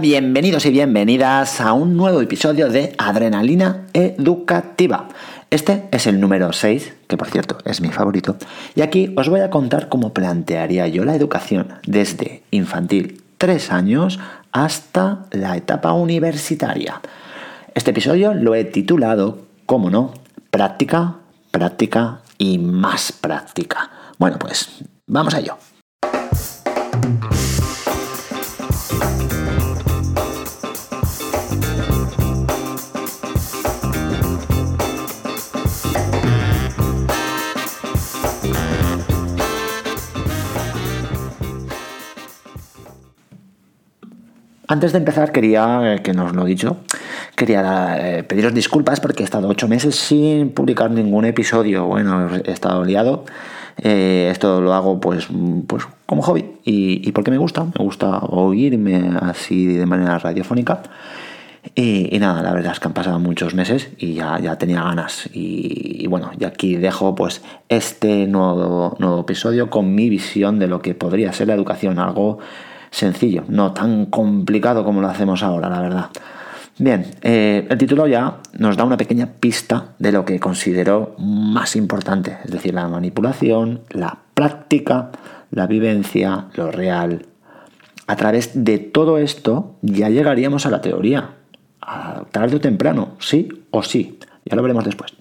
Bienvenidos y bienvenidas a un nuevo episodio de Adrenalina Educativa. Este es el número 6, que por cierto es mi favorito, y aquí os voy a contar cómo plantearía yo la educación desde infantil 3 años hasta la etapa universitaria. Este episodio lo he titulado, como no, práctica, práctica y más práctica. Bueno, pues vamos a ello. Antes de empezar, quería, eh, que nos lo he dicho, quería eh, pediros disculpas porque he estado ocho meses sin publicar ningún episodio. Bueno, he estado liado. Eh, esto lo hago pues, pues como hobby y, porque me gusta, me gusta oírme así de manera radiofónica. Y, nada, la verdad es que han pasado muchos meses y ya, tenía ganas. Y, y, bueno, y aquí dejo pues este nuevo, nuevo episodio con mi visión de lo que podría ser la educación, algo sencillo, no tan complicado como lo hacemos ahora, la verdad. Bien, eh, el título ya nos da una pequeña pista de lo que considero más importante, es decir, la manipulación, la práctica, la vivencia, lo real. A través de todo esto ya llegaríamos a la teoría, tarde o temprano, sí o sí, ya lo veremos después.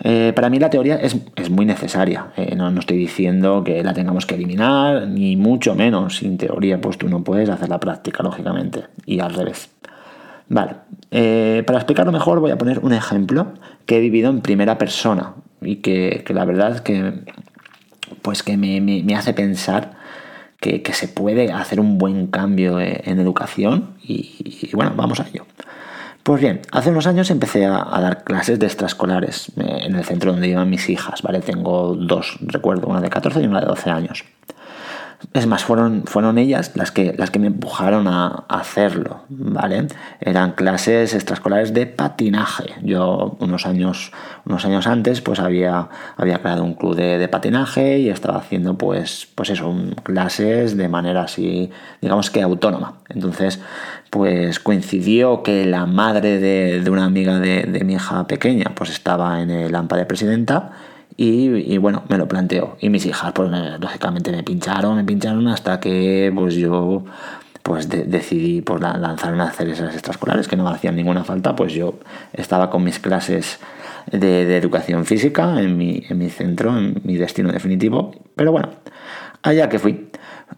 Eh, para mí la teoría es, muy necesaria. Eh, no, estoy diciendo que la tengamos que eliminar, ni mucho menos. Sin teoría, pues tú no puedes hacer la práctica, lógicamente. Y al revés. Vale. Eh, para explicarlo mejor voy a poner un ejemplo que he vivido en primera persona y que, la verdad es que, pues que me, hace pensar que, se puede hacer un buen cambio en educación y bueno, vamos a ello. Pues bien, hace unos años empecé a, dar clases de extraescolares eh, en el centro donde iban mis hijas, ¿vale? Tengo dos, recuerdo, una de 14 y una de 12 años. Es más, fueron, fueron ellas las que, las que me empujaron a, hacerlo, ¿vale? Eran clases extraescolares de patinaje. Yo unos años, unos años antes pues había, había creado un club de, patinaje y estaba haciendo pues, pues eso, clases de manera así, digamos que autónoma. Entonces, pues coincidió que la madre de, una amiga de, de mi hija pequeña pues estaba en el AMPA de presidenta y, bueno, me lo planteo. Y mis hijas, pues lógicamente me pincharon, me pincharon hasta que pues yo pues decidí pues, lanzarme a hacer esas extraescolares que no me hacían ninguna falta. Pues yo estaba con mis clases de, educación física en mi, en mi centro, en mi destino definitivo. Pero bueno, allá que fui.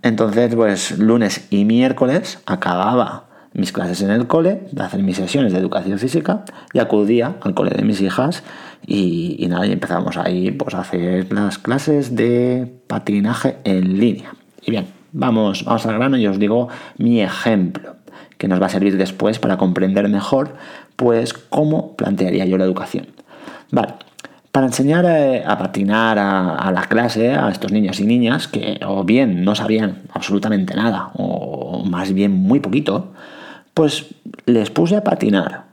Entonces, pues lunes y miércoles acababa mis clases en el cole, de hacer mis sesiones de educación física y acudía al cole de mis hijas y, nada, y empezamos ahí pues, a hacer las clases de patinaje en línea. Y bien, vamos, vamos al grano y os digo mi ejemplo, que nos va a servir después para comprender mejor pues cómo plantearía yo la educación. Vale, para enseñar eh, a, patinar a, la clase a estos niños y niñas que o bien no sabían absolutamente nada o más bien muy poquito, pues les puse a patinar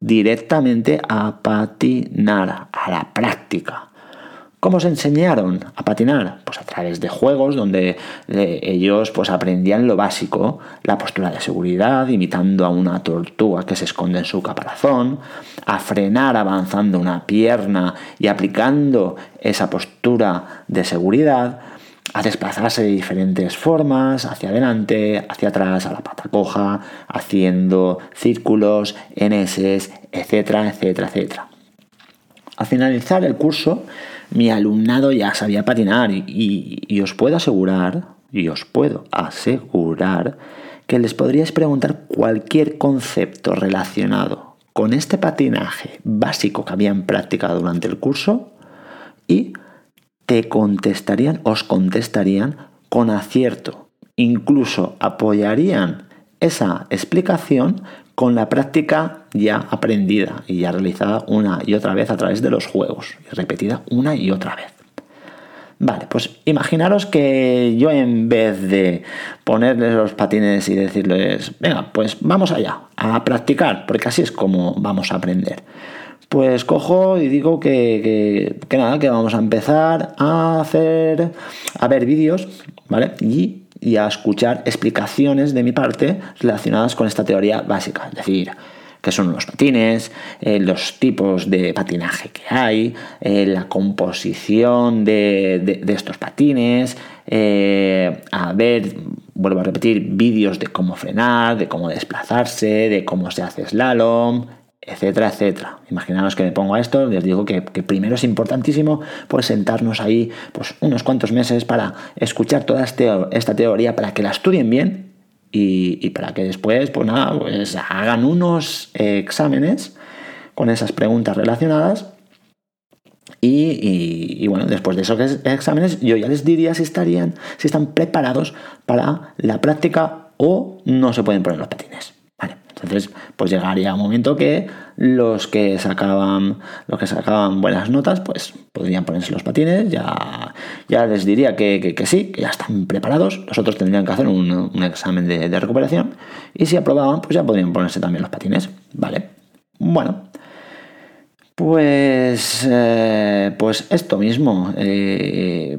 directamente a patinar, a la práctica. ¿Cómo se enseñaron a patinar? Pues a través de juegos donde eh, ellos pues aprendían lo básico, la postura de seguridad, imitando a una tortuga que se esconde en su caparazón, a frenar avanzando una pierna y aplicando esa postura de seguridad, a desplazarse de diferentes formas, hacia adelante, hacia atrás, a la pata coja, haciendo círculos, NS, etcétera, etcétera, etcétera. Al finalizar el curso, mi alumnado ya sabía patinar y, os puedo asegurar, y os puedo asegurar que les podríais preguntar cualquier concepto relacionado con este patinaje básico que habían practicado durante el curso y te contestarían, os contestarían con acierto incluso apoyarían esa explicación con la práctica ya aprendida y ya realizada una y otra vez a través de los juegos y repetida una y otra vez. Vale, pues imaginaros que yo en vez de ponerles los patines y decirles, venga, pues vamos allá, a practicar, porque así es como vamos a aprender. Pues cojo y digo que, que nada, que vamos a empezar a hacer, a ver vídeos, ¿vale? Y y a escuchar explicaciones de mi parte relacionadas con esta teoría básica, es decir, qué son los patines, eh, los tipos de patinaje que hay, eh, la composición de, estos patines, eh, a ver, vuelvo a repetir, vídeos de cómo frenar, de cómo desplazarse, de cómo se hace slalom, etcétera, etcétera. Imaginaos que me pongo a esto, les digo que, primero es importantísimo pues sentarnos ahí pues, unos cuantos meses para escuchar toda este, esta teoría, para que la estudien bien y, para que después pues nada, pues hagan unos exámenes con esas preguntas relacionadas y, bueno, después de esos exámenes yo ya les diría si estarían, si están preparados para la práctica o no se pueden poner los patines. Entonces, pues llegaría un momento que los que sacaban, los que sacaban buenas notas, pues podrían ponerse los patines, ya, ya les diría que, sí, que ya están preparados, los otros tendrían que hacer un, examen de, recuperación, y si aprobaban, pues ya podrían ponerse también los patines, ¿vale? Bueno, pues, eh, pues esto mismo. Eh,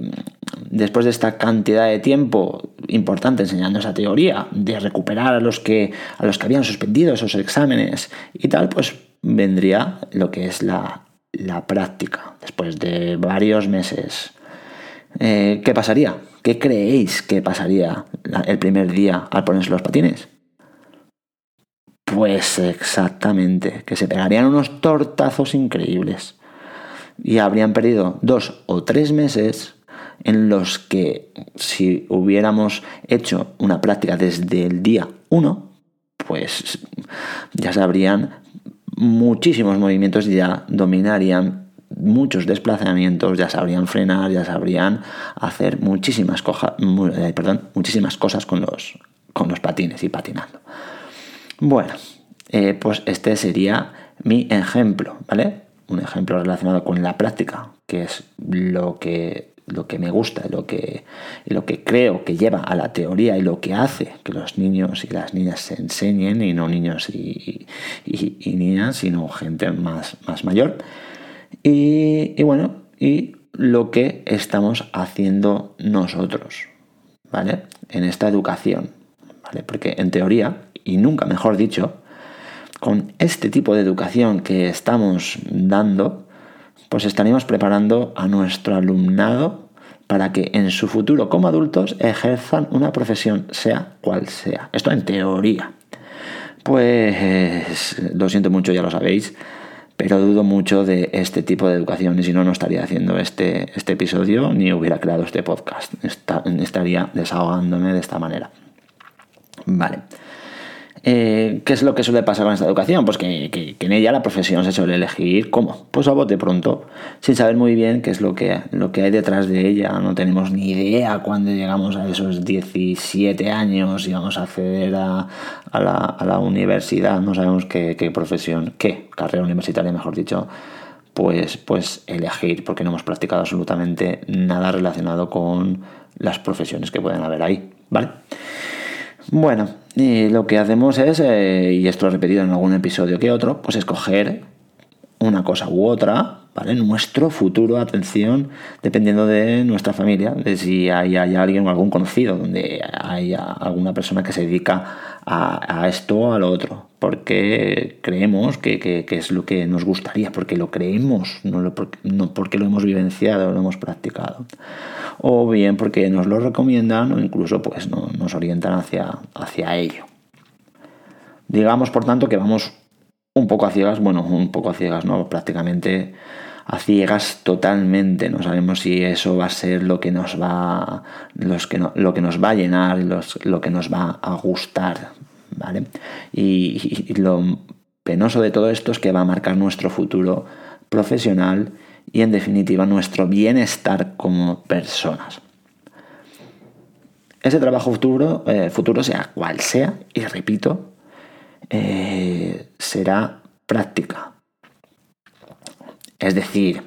después de esta cantidad de tiempo importante enseñando esa teoría, de recuperar a los que, a los que habían suspendido esos exámenes y tal, pues vendría lo que es la, práctica, después de varios meses. Eh, ¿Qué pasaría? ¿Qué creéis que pasaría el primer día al ponerse los patines? Pues exactamente, que se pegarían unos tortazos increíbles y habrían perdido dos o tres meses en los que si hubiéramos hecho una práctica desde el día 1, pues ya sabrían muchísimos movimientos, ya dominarían muchos desplazamientos, ya sabrían frenar, ya sabrían hacer muchísimas, eh, muchísimas cosas con los, con los patines y patinando. Bueno, eh, pues este sería mi ejemplo, ¿vale? Un ejemplo relacionado con la práctica, que es lo que lo que me gusta, lo que, lo que creo que lleva a la teoría y lo que hace que los niños y las niñas se enseñen, y no niños y, niñas, sino gente más, más mayor. Y, bueno, y lo que estamos haciendo nosotros, ¿vale? En esta educación, ¿vale? Porque en teoría, y nunca mejor dicho, con este tipo de educación que estamos dando, pues estaríamos preparando a nuestro alumnado para que en su futuro como adultos ejerzan una profesión, sea cual sea. Esto en teoría. Pues lo siento mucho, ya lo sabéis, pero dudo mucho de este tipo de educación y si no, no estaría haciendo este, este episodio ni hubiera creado este podcast. estaría desahogándome de esta manera. Vale. Eh, ¿Qué es lo que suele pasar con esta educación? Pues que, en ella la profesión se suele elegir ¿cómo? Pues a bote pronto, sin saber muy bien qué es lo que, lo que hay detrás de ella. No tenemos ni idea cuando llegamos a esos 17 años y vamos a acceder a, la, universidad. No sabemos qué, profesión, qué carrera universitaria, mejor dicho, pues, pues elegir, porque no hemos practicado absolutamente nada relacionado con las profesiones que pueden haber ahí. ¿Vale? Bueno, lo que hacemos es, eh, y esto lo he repetido en algún episodio que otro, pues escoger una cosa u otra, ¿vale? Nuestro futuro, atención, dependiendo de nuestra familia, de si hay, alguien o algún conocido, donde haya alguna persona que se dedica a, esto o a lo otro, porque creemos que, es lo que nos gustaría, porque lo creemos, no, no porque lo hemos vivenciado, lo hemos practicado o bien porque nos lo recomiendan o incluso pues nos orientan hacia, hacia ello. Digamos, por tanto, que vamos un poco a ciegas, bueno, un poco a ciegas, ¿no? Prácticamente a ciegas totalmente. No sabemos si eso va a ser lo que nos va, los que lo que nos va a llenar, lo que nos va a gustar, ¿vale? y lo penoso de todo esto es que va a marcar nuestro futuro profesional y en definitiva nuestro bienestar como personas. ese trabajo futuro, eh, futuro sea cual sea, y repito, eh, será práctica. Es decir,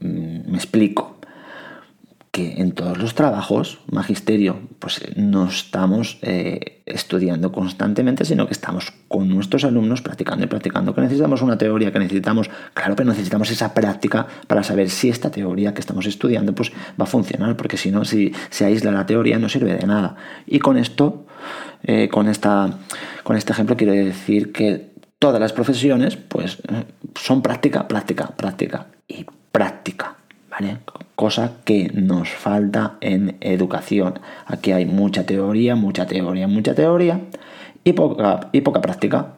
mm, me explico que en todos los trabajos, magisterio, pues no estamos eh, estudiando constantemente, sino que estamos con nuestros alumnos practicando y practicando, que necesitamos una teoría, que necesitamos, claro, pero necesitamos esa práctica para saber si esta teoría que estamos estudiando pues va a funcionar, porque si no, si se aísla la teoría no sirve de nada. Y con esto, eh, con, esta, con este ejemplo quiero decir que todas las profesiones pues son práctica, práctica, práctica y práctica. Cosa que nos falta en educación. Aquí hay mucha teoría, mucha teoría, mucha teoría y poca, y poca práctica.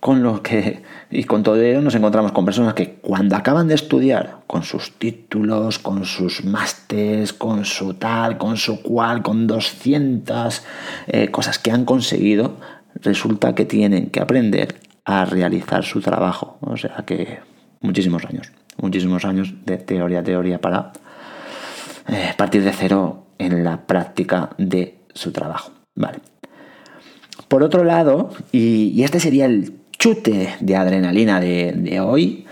Con lo que, y con todo ello nos encontramos con personas que cuando acaban de estudiar, con sus títulos, con sus másteres, con su tal, con su cual, con 200 eh, cosas que han conseguido, resulta que tienen que aprender a realizar su trabajo. O sea que muchísimos años muchísimos años de teoría, teoría para eh, partir de cero en la práctica de su trabajo. Vale. Por otro lado, y, este sería el chute de adrenalina de, hoy,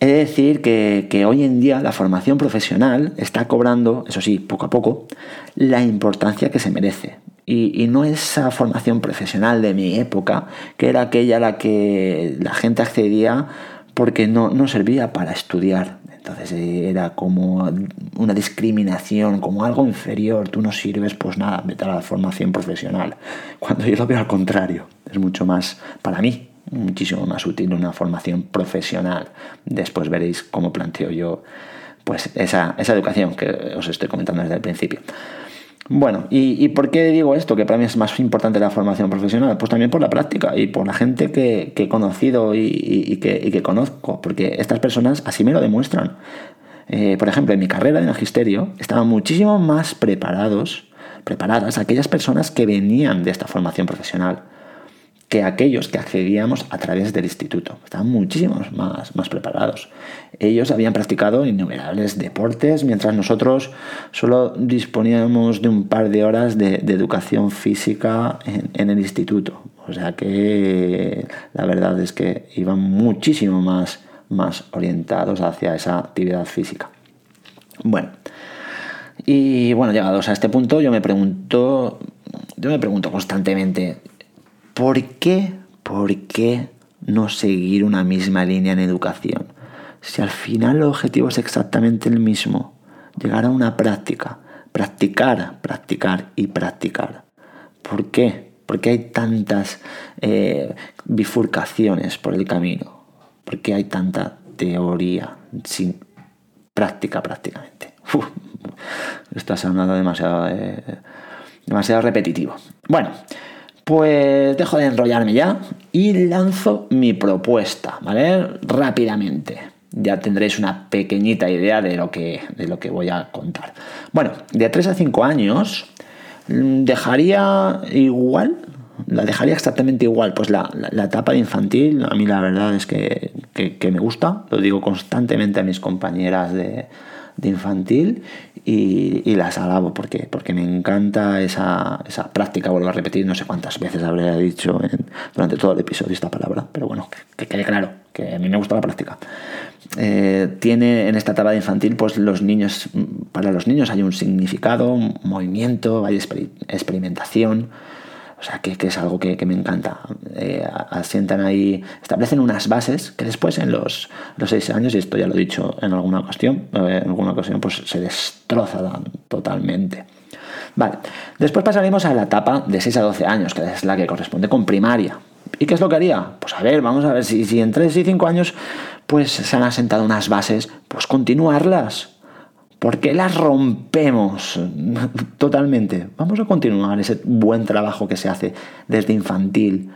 he de decir que, hoy en día la formación profesional está cobrando, eso sí, poco a poco, la importancia que se merece. Y, y, no esa formación profesional de mi época, que era aquella a la que la gente accedía porque no, no servía para estudiar. Entonces eh, era como una discriminación, como algo inferior. Tú no sirves, pues nada, vete a la formación profesional. Cuando yo lo veo al contrario, es mucho más, para mí, muchísimo más útil una formación profesional. Después veréis cómo planteo yo pues esa, esa educación que os estoy comentando desde el principio. Bueno, ¿y, por qué digo esto? Que para mí es más importante la formación profesional. Pues también por la práctica y por la gente que, he conocido y, que, conozco, porque estas personas así me lo demuestran. Eh, por ejemplo, en mi carrera de magisterio estaban muchísimo más preparados, preparadas aquellas personas que venían de esta formación profesional que aquellos que accedíamos a través del instituto. Estaban muchísimos más, más preparados. Ellos habían practicado innumerables deportes, mientras nosotros solo disponíamos de un par de horas de, educación física en, el instituto. O sea que la verdad es que iban muchísimo más, más orientados hacia esa actividad física. Bueno, y bueno, llegados a este punto, yo me pregunto, yo me pregunto constantemente, ¿Por qué? ¿Por qué no seguir una misma línea en educación? Si al final el objetivo es exactamente el mismo, llegar a una práctica, practicar, practicar y practicar. ¿Por qué? ¿Por qué hay tantas eh, bifurcaciones por el camino? ¿Por qué hay tanta teoría sin práctica prácticamente? Esto ha sonado demasiado, eh, demasiado repetitivo. Bueno, pues dejo de enrollarme ya y lanzo mi propuesta, ¿vale? Rápidamente. Ya tendréis una pequeñita idea de lo que, de lo que voy a contar. Bueno, de 3 a 5 años mm, dejaría igual, la dejaría exactamente igual, pues la, etapa de infantil, a mí la verdad es que me gusta, lo digo constantemente a mis compañeras de, de infantil y, las alabo porque, porque me encanta esa, práctica, vuelvo a repetir, no sé cuántas veces habría dicho durante todo el episodio esta palabra, pero bueno, que, quede claro, que a mí me gusta la práctica. Eh, tiene en esta etapa de infantil, pues los niños, para los niños hay un significado, un movimiento, hay experimentación, o sea, que, es algo que, me encanta. Eh, asientan ahí, establecen unas bases que después en los, los seis años, y esto ya lo he dicho en alguna ocasión, en alguna ocasión pues se destroza totalmente. Vale, después pasaremos a la etapa de 6 a 12 años, que es la que corresponde con primaria. ¿Y qué es lo que haría? Pues a ver, vamos a ver si, si en 3 y 5 años pues se han asentado unas bases, pues continuarlas. ¿Por qué las rompemos totalmente? Vamos a continuar ese buen trabajo que se hace desde infantil.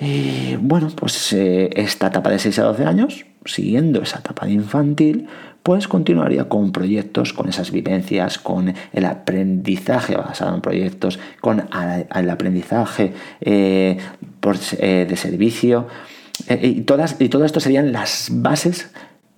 Y bueno, pues eh, esta etapa de 6 a 12 años, siguiendo esa etapa de infantil, pues continuaría con proyectos, con esas vivencias, con el aprendizaje basado en proyectos, con el aprendizaje eh, eh, de servicio. y, todas, y todo esto serían las bases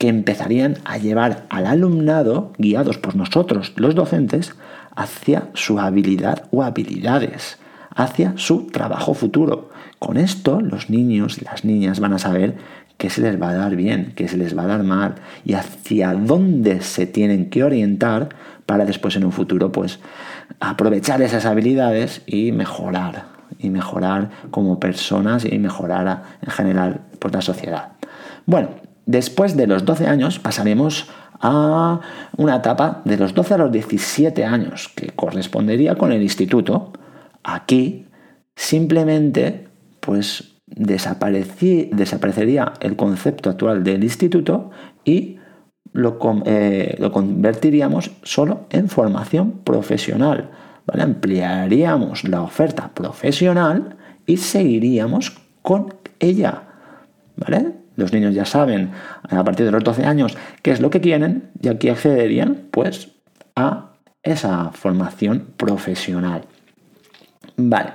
que empezarían a llevar al alumnado, guiados por nosotros los docentes, hacia su habilidad o habilidades, hacia su trabajo futuro. Con esto los niños y las niñas van a saber qué se les va a dar bien, qué se les va a dar mal y hacia dónde se tienen que orientar para después en un futuro pues aprovechar esas habilidades y mejorar y mejorar como personas y mejorar en general pues, la sociedad. Bueno, Después de los 12 años pasaremos a una etapa de los 12 a los 17 años, que correspondería con el instituto. Aquí simplemente pues desaparecería el concepto actual del instituto y lo, eh, lo convertiríamos solo en formación profesional. ¿vale? Ampliaríamos la oferta profesional y seguiríamos con ella. ¿Vale? Los niños ya saben a partir de los 12 años qué es lo que quieren y aquí accederían pues a esa formación profesional. Vale.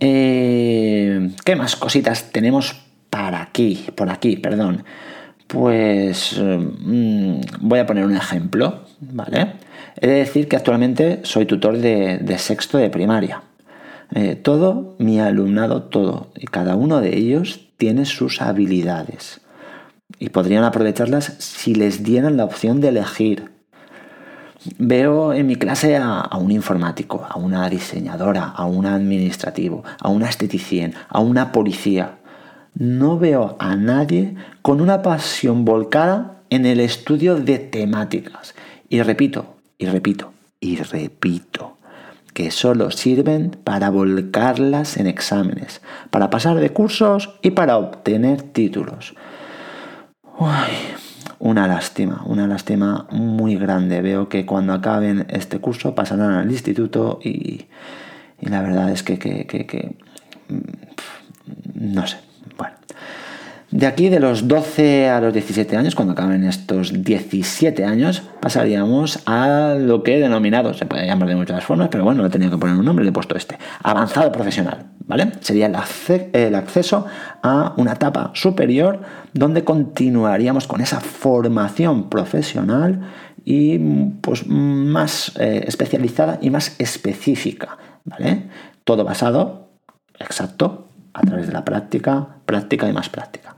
Eh, ¿Qué más cositas tenemos para aquí? Por aquí, perdón. Pues mm, voy a poner un ejemplo, ¿vale? He de decir que actualmente soy tutor de, sexto de primaria. Eh, todo mi alumnado, todo, y cada uno de ellos tiene sus habilidades y podrían aprovecharlas si les dieran la opción de elegir. Veo en mi clase a, un informático, a una diseñadora, a un administrativo, a una esteticien, a una policía. No veo a nadie con una pasión volcada en el estudio de temáticas. Y repito, y repito, y repito que solo sirven para volcarlas en exámenes, para pasar de cursos y para obtener títulos. una lástima, una lástima muy grande. Veo que cuando acaben este curso pasarán al instituto y, la verdad es que, que mm, no sé, de aquí, de los 12 a los 17 años, cuando acaben estos 17 años, pasaríamos a lo que he denominado, se puede llamar de muchas formas, pero bueno, le he tenido que poner un nombre, le he puesto este, avanzado profesional, ¿vale? Sería el, acceso a una etapa superior donde continuaríamos con esa formación profesional y pues más eh, especializada y más específica, ¿vale? Todo basado, exacto, a través de la práctica, práctica y más práctica.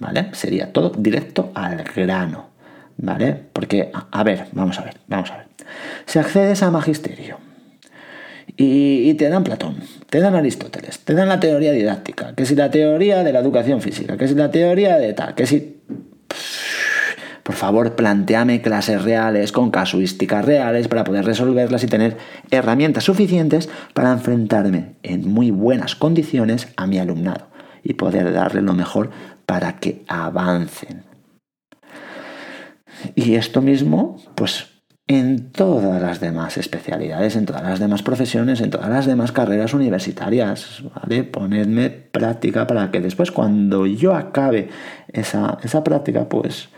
¿Vale? Sería todo directo al grano. ¿Vale? Porque, a ver, vamos a ver, vamos a ver. Si accedes a magisterio y, te dan Platón, te dan Aristóteles, te dan la teoría didáctica, que si la teoría de la educación física, que si la teoría de tal, que si por favor, planteame clases reales con casuísticas reales para poder resolverlas y tener herramientas suficientes para enfrentarme en muy buenas condiciones a mi alumnado y poder darle lo mejor para que avancen. Y esto mismo, pues en todas las demás especialidades, en todas las demás profesiones, en todas las demás carreras universitarias, ¿vale? Ponedme práctica para que después cuando yo acabe esa, esa práctica, pues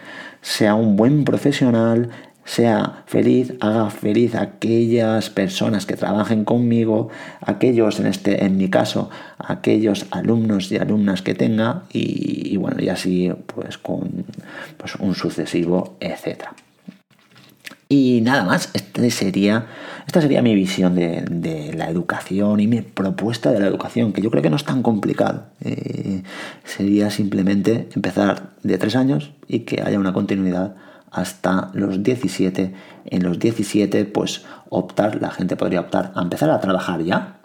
sea un buen profesional, sea feliz, haga feliz aquellas personas que trabajen conmigo, aquellos, en, este, en mi caso, aquellos alumnos y alumnas que tenga y, bueno, y así pues con pues, un sucesivo, etcétera. Y nada más, este sería, esta sería mi visión de, la educación y mi propuesta de la educación, que yo creo que no es tan complicado. Eh, sería simplemente empezar de tres años y que haya una continuidad hasta los 17. En los 17, pues optar, la gente podría optar a empezar a trabajar ya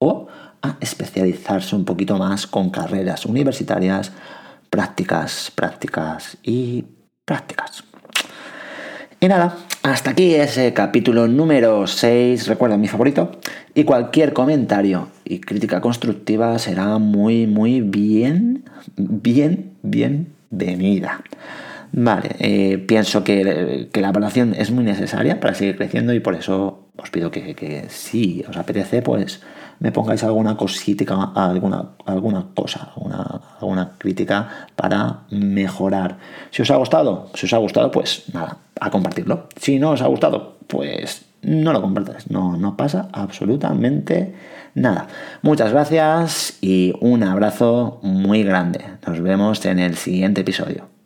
o a especializarse un poquito más con carreras universitarias, prácticas, prácticas y prácticas. Y nada, hasta aquí ese capítulo número 6, recuerda mi favorito, y cualquier comentario y crítica constructiva será muy, muy bien, bien, bienvenida. Vale, eh, pienso que, la evaluación es muy necesaria para seguir creciendo y por eso os pido que, que si os apetece, pues me pongáis alguna cosita, alguna, alguna cosa, alguna, alguna crítica para mejorar. Si os ha gustado, si os ha gustado, pues nada, a compartirlo. Si no os ha gustado, pues no lo compartáis. No, no pasa absolutamente nada. Muchas gracias y un abrazo muy grande. Nos vemos en el siguiente episodio.